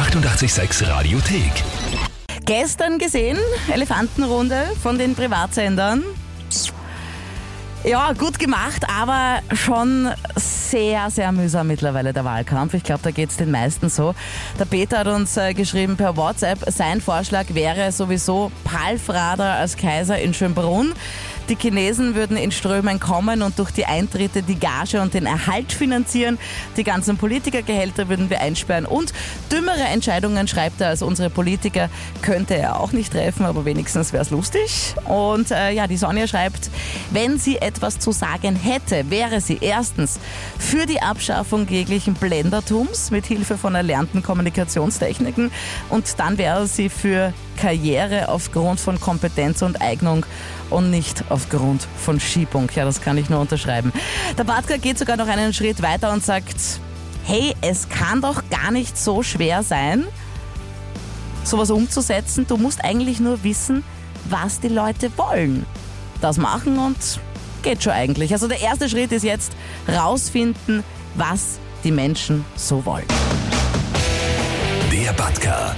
886 Radiothek. Gestern gesehen, Elefantenrunde von den Privatsendern. Ja, gut gemacht, aber schon sehr, sehr mühsam mittlerweile der Wahlkampf. Ich glaube, da geht es den meisten so. Der Peter hat uns äh, geschrieben per WhatsApp, sein Vorschlag wäre sowieso Palfrader als Kaiser in Schönbrunn. Die Chinesen würden in Strömen kommen und durch die Eintritte die Gage und den Erhalt finanzieren. Die ganzen Politikergehälter würden wir einsperren und dümmere Entscheidungen, schreibt er, als unsere Politiker, könnte er auch nicht treffen, aber wenigstens wäre es lustig. Und äh, ja, die Sonja schreibt, wenn sie etwas zu sagen hätte, wäre sie erstens für die Abschaffung jeglichen Blendertums mit Hilfe von erlernten Kommunikationstechniken und dann wäre sie für Karriere aufgrund von Kompetenz und Eignung und nicht aufgrund von Schiebung. Ja, das kann ich nur unterschreiben. Der Bartka geht sogar noch einen Schritt weiter und sagt, hey, es kann doch gar nicht so schwer sein, sowas umzusetzen. Du musst eigentlich nur wissen, was die Leute wollen. Das machen und geht schon eigentlich. Also der erste Schritt ist jetzt rausfinden, was die Menschen so wollen. Der Batka.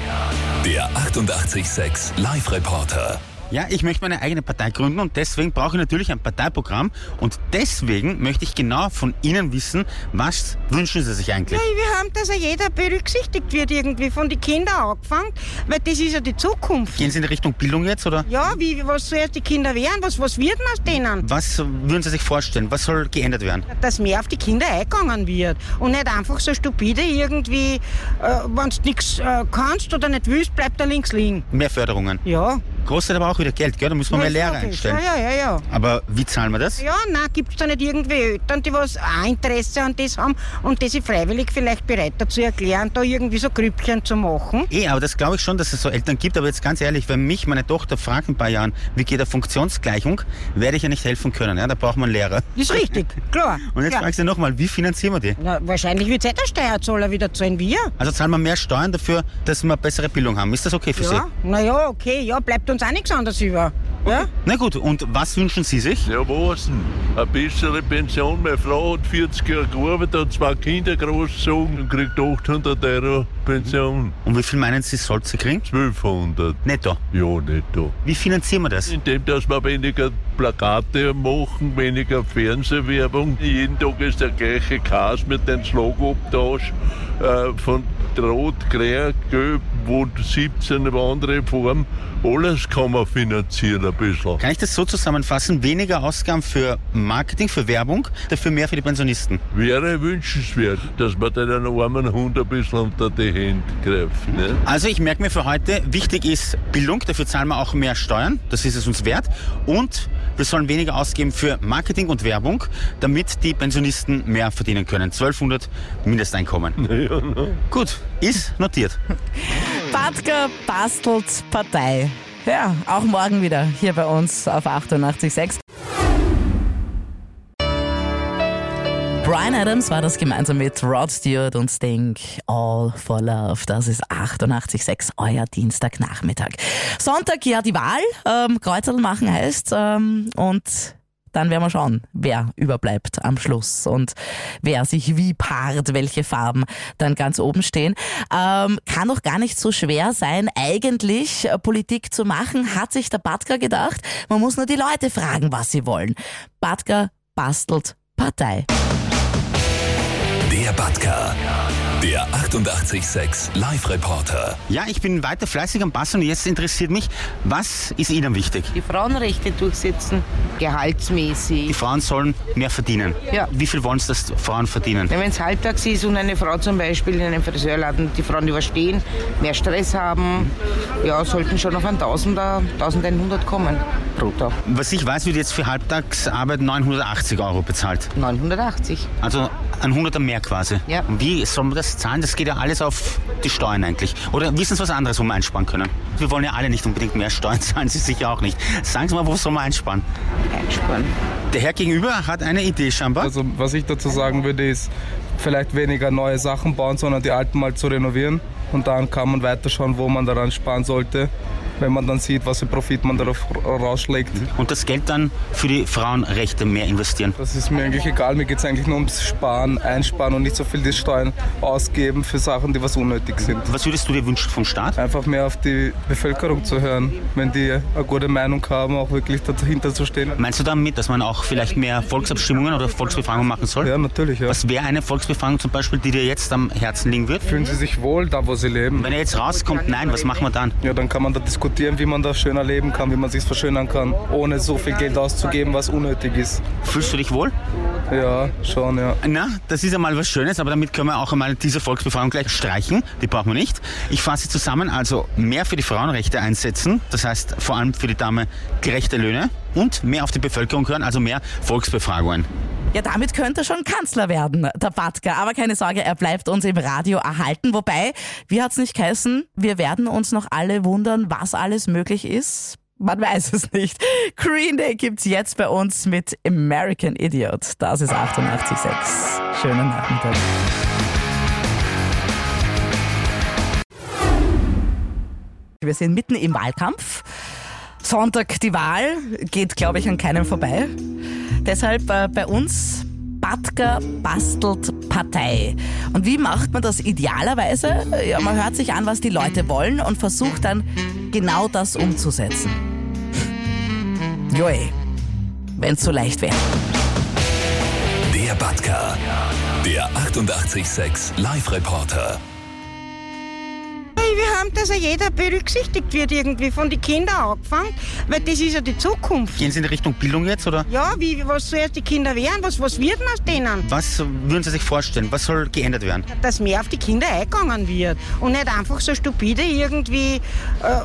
Der 886 Live-Reporter. Ja, ich möchte meine eigene Partei gründen und deswegen brauche ich natürlich ein Parteiprogramm und deswegen möchte ich genau von Ihnen wissen, was wünschen Sie sich eigentlich? Ja, wir haben, dass ja jeder berücksichtigt wird irgendwie, von den Kindern angefangen, weil das ist ja die Zukunft. Gehen Sie in die Richtung Bildung jetzt oder? Ja, wie, was zuerst die Kinder werden, was, was wird denn aus denen? Was würden Sie sich vorstellen? Was soll geändert werden? Dass mehr auf die Kinder eingegangen wird und nicht einfach so stupide irgendwie, äh, wenn du nichts äh, kannst oder nicht willst, bleibt da links liegen. Mehr Förderungen. Ja. Kostet aber auch wieder Geld, gell? Da müssen wir mehr Ja, Lehrer logisch. einstellen. Ja, ja, ja, ja. Aber wie zahlen wir das? Ja, nein, gibt es da nicht irgendwie Eltern, die was auch Interesse an das haben und die sich freiwillig vielleicht bereit dazu erklären, da irgendwie so Grüppchen zu machen? Eh, aber das glaube ich schon, dass es so Eltern gibt. Aber jetzt ganz ehrlich, wenn mich meine Tochter fragt in ein paar Jahren, wie geht eine Funktionsgleichung, werde ich ja nicht helfen können. Ja? Da braucht man einen Lehrer. Ist richtig, klar. Und jetzt ja. fragst du nochmal, wie finanzieren wir die? Na, wahrscheinlich wird es der Steuerzahler wieder zahlen, wir. Also zahlen wir mehr Steuern dafür, dass wir bessere Bildung haben. Ist das okay für Ja, naja, okay, ja, bleibt uns auch nichts anderes über. Ja? Na gut, und was wünschen Sie sich? Ja, was denn? Eine bessere Pension. Meine Frau hat 40 Jahre gearbeitet, hat zwei Kinder großgezogen und kriegt 800 Euro Pension. Und wie viel meinen Sie, soll sie kriegen? 1200. Netto. Ja, netto. Wie finanzieren wir das? Indem, dass wir weniger Plakate machen, weniger Fernsehwerbung. Jeden Tag ist der gleiche Kas mit dem Slogabtausch äh, von Rot, Grün, Gelb, wo 17 andere Formen. Alles kann man finanzieren ein bisschen. Kann ich das so zusammenfassen? Weniger Ausgaben für Marketing, für Werbung, dafür mehr für die Pensionisten. Wäre wünschenswert, dass man den armen Hund ein bisschen unter die Hände greift. Ne? Also ich merke mir für heute, wichtig ist Bildung, dafür zahlen wir auch mehr Steuern, das ist es uns wert. Und wir sollen weniger ausgeben für Marketing und Werbung, damit die Pensionisten mehr verdienen können. 1200 Mindesteinkommen. Ja, ne? Gut, ist notiert. Batka bastelt Partei. Ja, auch morgen wieder hier bei uns auf 88.6. Brian Adams war das gemeinsam mit Rod Stewart und Sting. All for Love. Das ist 88.6, euer Dienstagnachmittag. Sonntag, ja, die Wahl. Ähm, Kreuzerl machen heißt. Ähm, und dann werden wir schauen, wer überbleibt am Schluss und wer sich wie paart, welche Farben dann ganz oben stehen. Ähm, kann doch gar nicht so schwer sein, eigentlich äh, Politik zu machen, hat sich der Batka gedacht. Man muss nur die Leute fragen, was sie wollen. Batka bastelt Partei. Der Batka. Der 886 Live-Reporter. Ja, ich bin weiter fleißig am Bass und jetzt interessiert mich, was ist Ihnen wichtig? die Frauenrechte durchsetzen, Die gehaltsmäßig. Frauen sollen mehr verdienen. Ja. Wie viel wollen es, dass Frauen verdienen? Wenn es halbtags ist und eine Frau zum Beispiel in einem Friseurladen die Frauen überstehen, mehr Stress haben, ja, sollten schon auf ein Tausender, 1100 kommen pro Tag. Was ich weiß, wird jetzt für Halbtagsarbeit 980 Euro bezahlt. 980. Also ein Hunderter mehr quasi. Ja. Wie soll man das zahlen? Das geht ja alles auf die Steuern eigentlich. Oder wissen Sie was anderes, wo wir einsparen können? Wir wollen ja alle nicht unbedingt mehr Steuern zahlen, Sie sicher auch nicht. Sagen Sie mal, wo soll man einsparen? Einsparen. Der Herr gegenüber hat eine Idee scheinbar. Also was ich dazu sagen würde, ist vielleicht weniger neue Sachen bauen, sondern die alten mal zu renovieren. Und dann kann man weiterschauen, wo man daran sparen sollte, wenn man dann sieht, was für Profit man darauf rausschlägt. Und das Geld dann für die Frauenrechte mehr investieren. Das ist mir eigentlich egal. Mir geht es eigentlich nur ums Sparen, Einsparen und nicht so viel die Steuern ausgeben für Sachen, die was unnötig sind. Was würdest du dir wünschen vom Staat? Einfach mehr auf die Bevölkerung zu hören, wenn die eine gute Meinung haben, auch wirklich dahinter zu stehen. Meinst du damit, dass man auch vielleicht mehr Volksabstimmungen oder Volksbefragungen machen soll? Ja, natürlich. Ja. Was wäre eine Volksbefragung zum Beispiel, die dir jetzt am Herzen liegen wird? Fühlen Sie sich wohl da, wo Sie leben? Wenn er jetzt rauskommt, nein, was machen wir dann? Ja, dann kann man da diskutieren, wie man das schöner leben kann, wie man sich verschönern kann, ohne so viel Geld auszugeben, was unnötig ist. Fühlst du dich wohl? Ja, schon, ja. Na, das ist einmal was Schönes, aber damit können wir auch einmal diese Volksbefragung gleich streichen. Die brauchen wir nicht. Ich fasse zusammen, also mehr für die Frauenrechte einsetzen, das heißt vor allem für die Dame gerechte Löhne und mehr auf die Bevölkerung hören, also mehr Volksbefragungen. Ja, damit könnte er schon Kanzler werden, der Batka. Aber keine Sorge, er bleibt uns im Radio erhalten. Wobei, wie hat's nicht geheißen? Wir werden uns noch alle wundern, was alles möglich ist. Man weiß es nicht. Green Day gibt's jetzt bei uns mit American Idiot. Das ist 88.6. Schönen Nachmittag. Wir sind mitten im Wahlkampf. Sonntag die Wahl geht, glaube ich, an keinem vorbei. Deshalb äh, bei uns Batka bastelt Partei. Und wie macht man das idealerweise? Ja, man hört sich an, was die Leute wollen und versucht dann genau das umzusetzen. Joe, wenn es so leicht wäre. Der Batka. Der 886 Live-Reporter. Haben, dass ja jeder berücksichtigt wird irgendwie, von den Kindern angefangen, weil das ist ja die Zukunft. Gehen Sie in die Richtung Bildung jetzt oder Ja, wie, was zuerst die Kinder werden, was, was wird denn aus denen? was würden Sie sich vorstellen? Was soll geändert werden? Dass mehr auf die Kinder eingegangen wird und nicht einfach so stupide irgendwie, äh,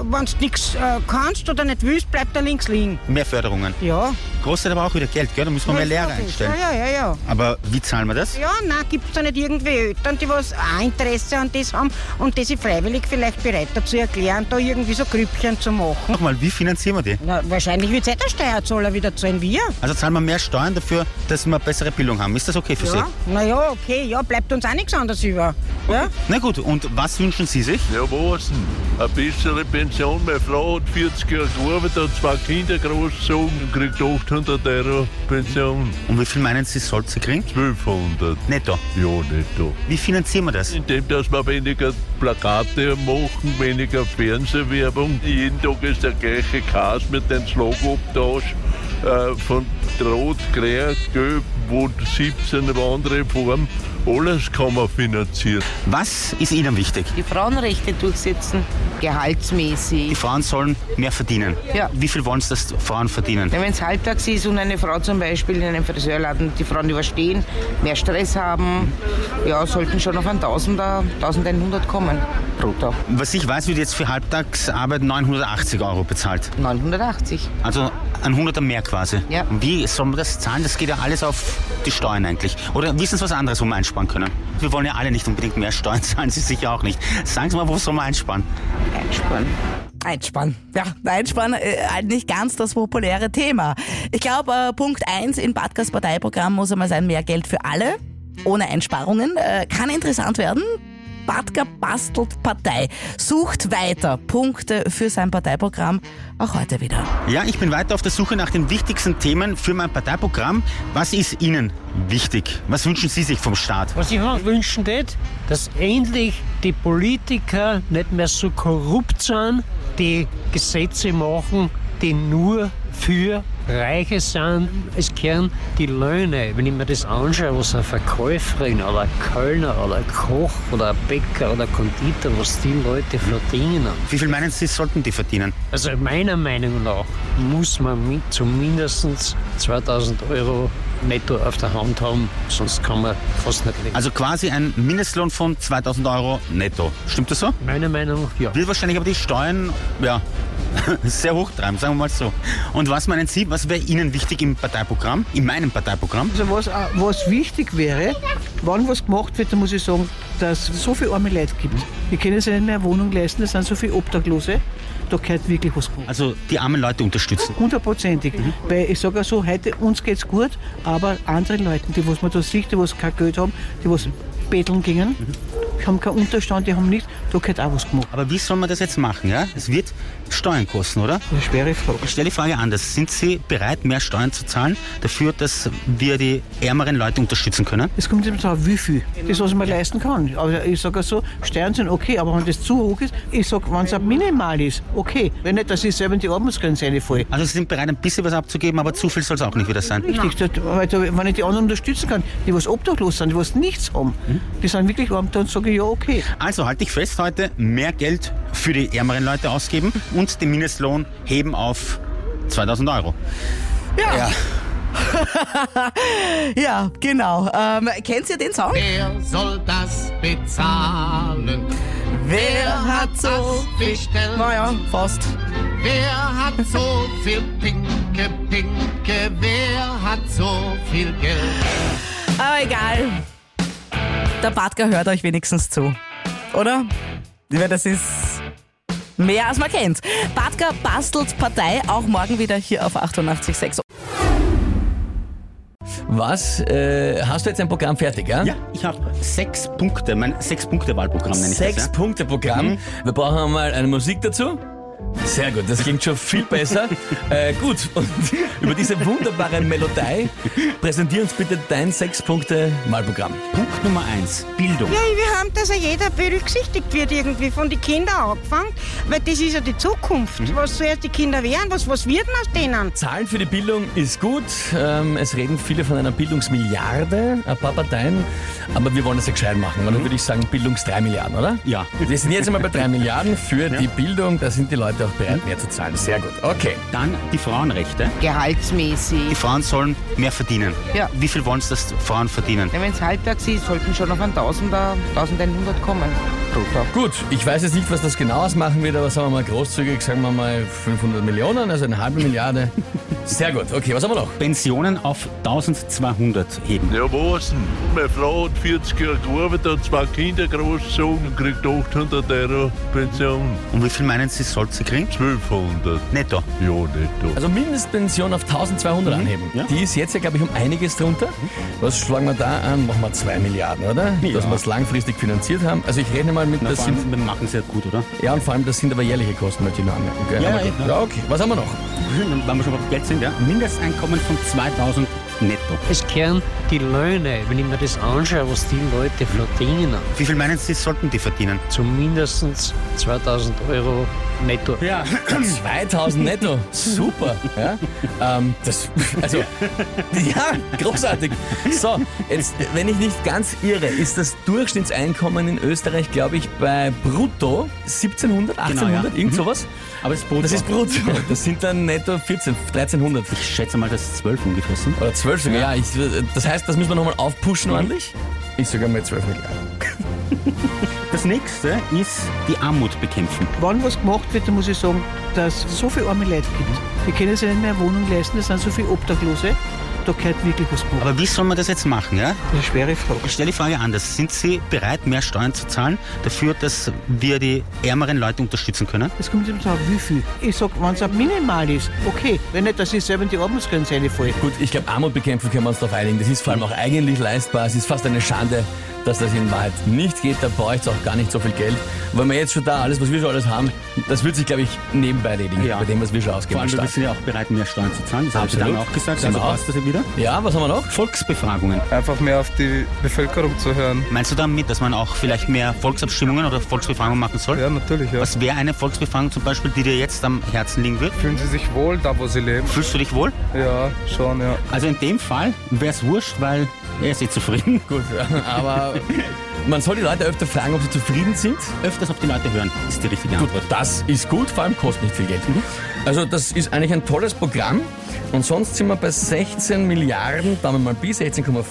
wenn du nichts äh, kannst oder nicht willst, bleibt da links liegen. Mehr Förderungen. Ja. Kostet aber auch wieder Geld, gell? Da muss man mehr Lehrer einstellen. Ja, ja, ja, ja. Aber wie zahlen wir das? Ja, nein, gibt es da nicht irgendwie Eltern, die was auch Interesse an das haben und die sich freiwillig vielleicht bereit dazu erklären, da irgendwie so Grüppchen zu machen? Nochmal, wie finanzieren wir die? Na, wahrscheinlich wird es eh der Steuerzahler wieder zahlen, wir. Also zahlen wir mehr Steuern dafür, dass wir bessere Bildung haben. Ist das okay für Ja, na ja, okay, ja, bleibt uns auch nichts anderes über. Ja? Sie? Na gut, und was wünschen Sie sich? Ja, was denn? Eine bessere Pension. Meine Frau hat 40 Jahre gearbeitet, hat zwei Kinder großgezogen und kriegt 800 Euro Pension. Und wie viel meinen Sie, sollte sie kriegen? 1200. Netto. Ja, netto. Wie finanzieren wir das? Indem, dass wir weniger Plakate machen, weniger Fernsehwerbung. Jeden Tag ist der gleiche Kas mit dem Schlagabtausch äh, von Rot, Grün, Gelb, wo 17 andere Farben. Alles kann man finanzieren. Was ist Ihnen wichtig? Die Frauenrechte durchsetzen, gehaltsmäßig. Die Frauen sollen mehr verdienen. Ja. Wie viel wollen Sie, dass Frauen verdienen? Wenn es halbtags ist und eine Frau zum Beispiel in einem Friseurladen die Frauen überstehen, mehr Stress haben, ja, sollten schon auf ein Tausender, 1100 kommen Tag. Was ich weiß, wird jetzt für Halbtagsarbeit 980 Euro bezahlt. 980. Also ein Hunderter mehr quasi. Ja. Wie soll man das zahlen? Das geht ja alles auf die Steuern eigentlich. Oder wissen Sie was anderes, wo wir einsparen können? Wir wollen ja alle nicht unbedingt mehr Steuern zahlen, Sie sicher auch nicht. Sagen Sie mal, wo soll man einsparen? Einsparen. Einspann. Ja, Einspann, äh, halt nicht ganz das populäre Thema. Ich glaube, äh, Punkt 1 in Badkas Parteiprogramm muss einmal sein, mehr Geld für alle, ohne Einsparungen. Äh, kann interessant werden. Badka bastelt Partei, sucht weiter Punkte für sein Parteiprogramm, auch heute wieder. Ja, ich bin weiter auf der Suche nach den wichtigsten Themen für mein Parteiprogramm. Was ist Ihnen wichtig? Was wünschen Sie sich vom Staat? Was ich mir wünschen tät, dass endlich die Politiker nicht mehr so korrupt sind, die Gesetze machen, die nur für Reiche sind. Es kehren die Löhne, wenn ich mir das anschaue, was eine Verkäuferin oder ein Kölner oder ein Koch oder ein Bäcker oder ein Konditor, was die Leute verdienen. Wie viel meinen Sie, sollten die verdienen? Also meiner Meinung nach muss man mit zumindest 2000 Euro netto auf der Hand haben, sonst kann man fast nicht leben. Also quasi ein Mindestlohn von 2000 Euro netto. Stimmt das so? meiner Meinung nach ja. Will wahrscheinlich aber die Steuern, ja, sehr hoch treiben, sagen wir mal so. Und was meinen Sie, was wäre Ihnen wichtig im Parteiprogramm, in meinem Parteiprogramm? Also was, auch- was wichtig wäre, wann was gemacht wird, dann muss ich sagen, dass es so viele arme Leute gibt. Die können sich nicht mehr eine Wohnung leisten, es sind so viele Obdachlose. Da gehört wirklich was gemacht. Also die armen Leute unterstützen. Hundertprozentig. Weil ich sage so, heute uns geht's gut, aber anderen Leuten, die was man da sieht, die was kein Geld haben, die was betteln gingen, haben keinen Unterstand, die haben nichts, da gehört auch was gemacht. Aber wie soll man das jetzt machen? Ja? Es wird Steuern kosten, oder? Eine schwere Frage. Ich stelle die Frage anders. Sind Sie bereit, mehr Steuern zu zahlen, dafür, dass wir die ärmeren Leute unterstützen können? Es kommt immer darauf, wie viel. Das, was man leisten kann. Aber ich sage so, Steuern sind okay, aber wenn das zu hoch ist, ich sage, wenn es auch minimal ist, okay. Wenn nicht, dass ich selber in die Armutsgrenze reinfalle. Also Sie sind bereit, ein bisschen was abzugeben, aber zu viel soll es auch nicht wieder sein. Richtig, das, weil wenn ich die anderen unterstützen kann, die was obdachlos sind, die was nichts haben, die sind wirklich arm, dann sage ich ja, okay. Also halte ich fest heute, mehr Geld für die ärmeren Leute ausgeben und den Mindestlohn heben auf 2000 Euro. Ja. Ja, genau. Ähm, kennt ihr den Song? Wer soll das bezahlen? Wer hat so bestellt? Naja, fast. Wer hat so viel Pinke, Pinke? Wer hat so viel Geld? Aber egal. Der Badger hört euch wenigstens zu. Oder? Das ist mehr als man kennt. Badger bastelt Partei auch morgen wieder hier auf 88.6. Was? Äh, hast du jetzt ein Programm fertig, ja? Ja, ich habe sechs Punkte, mein Sechs-Punkte-Wahlprogramm nenne ich Sechs das. Ja? Punkte Programm. Mhm. Wir brauchen einmal eine Musik dazu. Sehr gut, das klingt schon viel besser. äh, gut, und über diese wunderbare Melodie präsentier uns bitte dein Sechs-Punkte-Wahlprogramm. Punkt Nummer eins, Bildung. Ja, wir haben, dass ja jeder berücksichtigt wird irgendwie, von den Kindern angefangen, weil das ist ja die Zukunft. Was zuerst die Kinder werden, was, was wird aus denen? Zahlen für die Bildung ist gut. Ähm, es reden viele von einer Bildungsmilliarde, ein paar Parteien. Aber wir wollen das ja gescheit machen. Und dann würde ich sagen, Bildungs 3 Milliarden, oder? Ja. Wir sind jetzt einmal bei 3 Milliarden für die Bildung. Da sind die Leute auch bereit, mehr zu zahlen. Sehr gut. Okay. Dann die Frauenrechte. Gehaltsmäßig. Die Frauen sollen mehr verdienen. Ja. Wie viel wollen es, dass Frauen verdienen? Ja, Wenn es halbtags ist, sollten schon auf ein Tausender, 1100 kommen pro Tag. Gut, ich weiß jetzt nicht, was das genau ausmachen wird, aber sagen wir mal großzügig, sagen wir mal 500 Millionen, also eine halbe Milliarde. Sehr gut. Okay, was haben wir noch? Pensionen auf 1200 heben. Ja, was denn? Meine Frau hat 40 Jahre gearbeitet, hat zwei Kinder großgezogen und kriegt 800 Euro Pension. Und wie viel meinen Sie, soll sie kriegen? 1200. Netto. Ja, netto. Also Mindestpension auf 1200 anheben. ja. Die ist jetzt ja, glaube ich, um einiges drunter. Was schlagen wir da an? Machen wir 2 Milliarden, oder? Ja. Dass wir es langfristig finanziert haben. Also ich rechne mal mit, Na, das sind, allem, wir machen ja gut, oder? ja und vor allem, das sind aber jährliche Kosten, möchte ich noch anmerken. Ja, ja, ja. okay. Was haben wir noch? Wenn wir schon beim Geld sind, ja. Mindesteinkommen von 2000 netto. Es kehren die Löhne, wenn ich mir das anschaue, was die Leute verdienen, Wie viel meinen Sie, sollten die verdienen? zumindest 2000 Euro netto. Ja. 2000 netto. Super. Ja? Ähm, das, also, ja, großartig. So, jetzt, wenn ich nicht ganz irre, ist das Durchschnittseinkommen in Österreich, glaube ich, bei brutto 1700, 1800, Genau, ja. irgend Mhm. Aber es ist brutto. Das ist brutto. Das sind dann netto 14, 1300. Ich schätze mal, dass es 12 ungefähr sind. Oder 12 sogar, ja. ich, das heißt, das müssen wir nochmal aufpushen ordentlich. Ich sage mal 12 Milliarden. Das nächste ist die Armut bekämpfen. Wann was gemacht wird, dann muss ich sagen, dass es so viele arme Leute gibt. Die können sich nicht mehr eine Wohnung leisten, es sind so viele Obdachlose. Da gehört wirklich was gemacht. Aber wie soll man das jetzt machen, ja? Das ist eine schwere Frage. Ich stelle die Frage anders. Sind Sie bereit, mehr Steuern zu zahlen, dafür, dass wir die ärmeren Leute unterstützen können? Es kommt immer darauf, wie viel. Ich sage, wenn es auch minimal ist, okay. Wenn nicht, dass ich selber in die Armutsgrenze reinfalle. Gut, ich glaube, Armut bekämpfen können wir uns darauf einigen. Das ist vor allem auch eigentlich leistbar. Es ist fast eine Schande, dass das in Wahrheit nicht geht. Da braucht es auch gar nicht so viel Geld. Weil wir jetzt schon da alles, was wir schon alles haben, das wird sich, glaube ich, nebenbei erledigen, Ja. bei dem, was wir schon Vor ausgeben. allem, am wir sind ja auch bereit, mehr Steuern zu zahlen. Das haben Sie dann auch gesagt. Sind Also wir auch. passt das ja wieder. Ja, was haben wir noch? Volksbefragungen. Einfach mehr auf die Bevölkerung zu hören. Meinst du damit, dass man auch vielleicht mehr Volksabstimmungen oder Volksbefragungen machen soll? Ja, natürlich, ja. Was wäre eine Volksbefragung zum Beispiel, die dir jetzt am Herzen liegen wird? Fühlen Sie sich wohl da, wo Sie leben? Fühlst du dich wohl? Ja, schon, ja. Also in dem Fall wäre es wurscht, weil er ist eh zufrieden. Gut, aber man soll die Leute öfter fragen, ob sie zufrieden sind. Öfters auf die Leute hören, ist die richtige Antwort. Das ist gut, vor allem kostet nicht viel Geld. Also das ist eigentlich ein tolles Programm. Und sonst sind wir bei 16 Milliarden, da haben wir mal bis 16,5.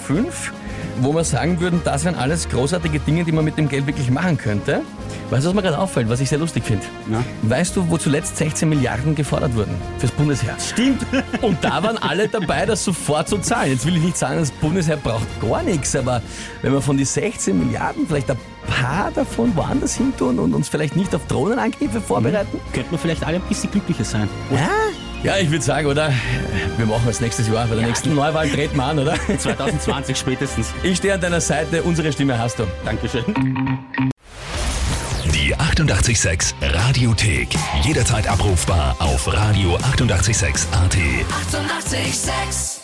Wo wir sagen würden, das wären alles großartige Dinge, die man mit dem Geld wirklich machen könnte. Weißt du, was mir gerade auffällt, was ich sehr lustig finde? Ja. Weißt du, wo zuletzt 16 Milliarden gefordert wurden fürs Bundesheer? Stimmt. Und da waren alle dabei, das sofort zu zahlen. Jetzt will ich nicht sagen, das Bundesheer braucht gar nichts, aber wenn wir von die 16 Milliarden vielleicht ein paar davon woanders hin tun und uns vielleicht nicht auf Drohnenangriffe vorbereiten? Könnten wir vielleicht alle ein bisschen glücklicher sein. Ja? Ja, ich würde sagen, oder? Wir machen es nächstes Jahr, bei der nächsten Neuwahl treten wir an, oder? 2020 spätestens. Ich stehe an deiner Seite, unsere Stimme hast du. Dankeschön. Die 886 Radiothek. Jederzeit abrufbar auf radio886.at. 886! 886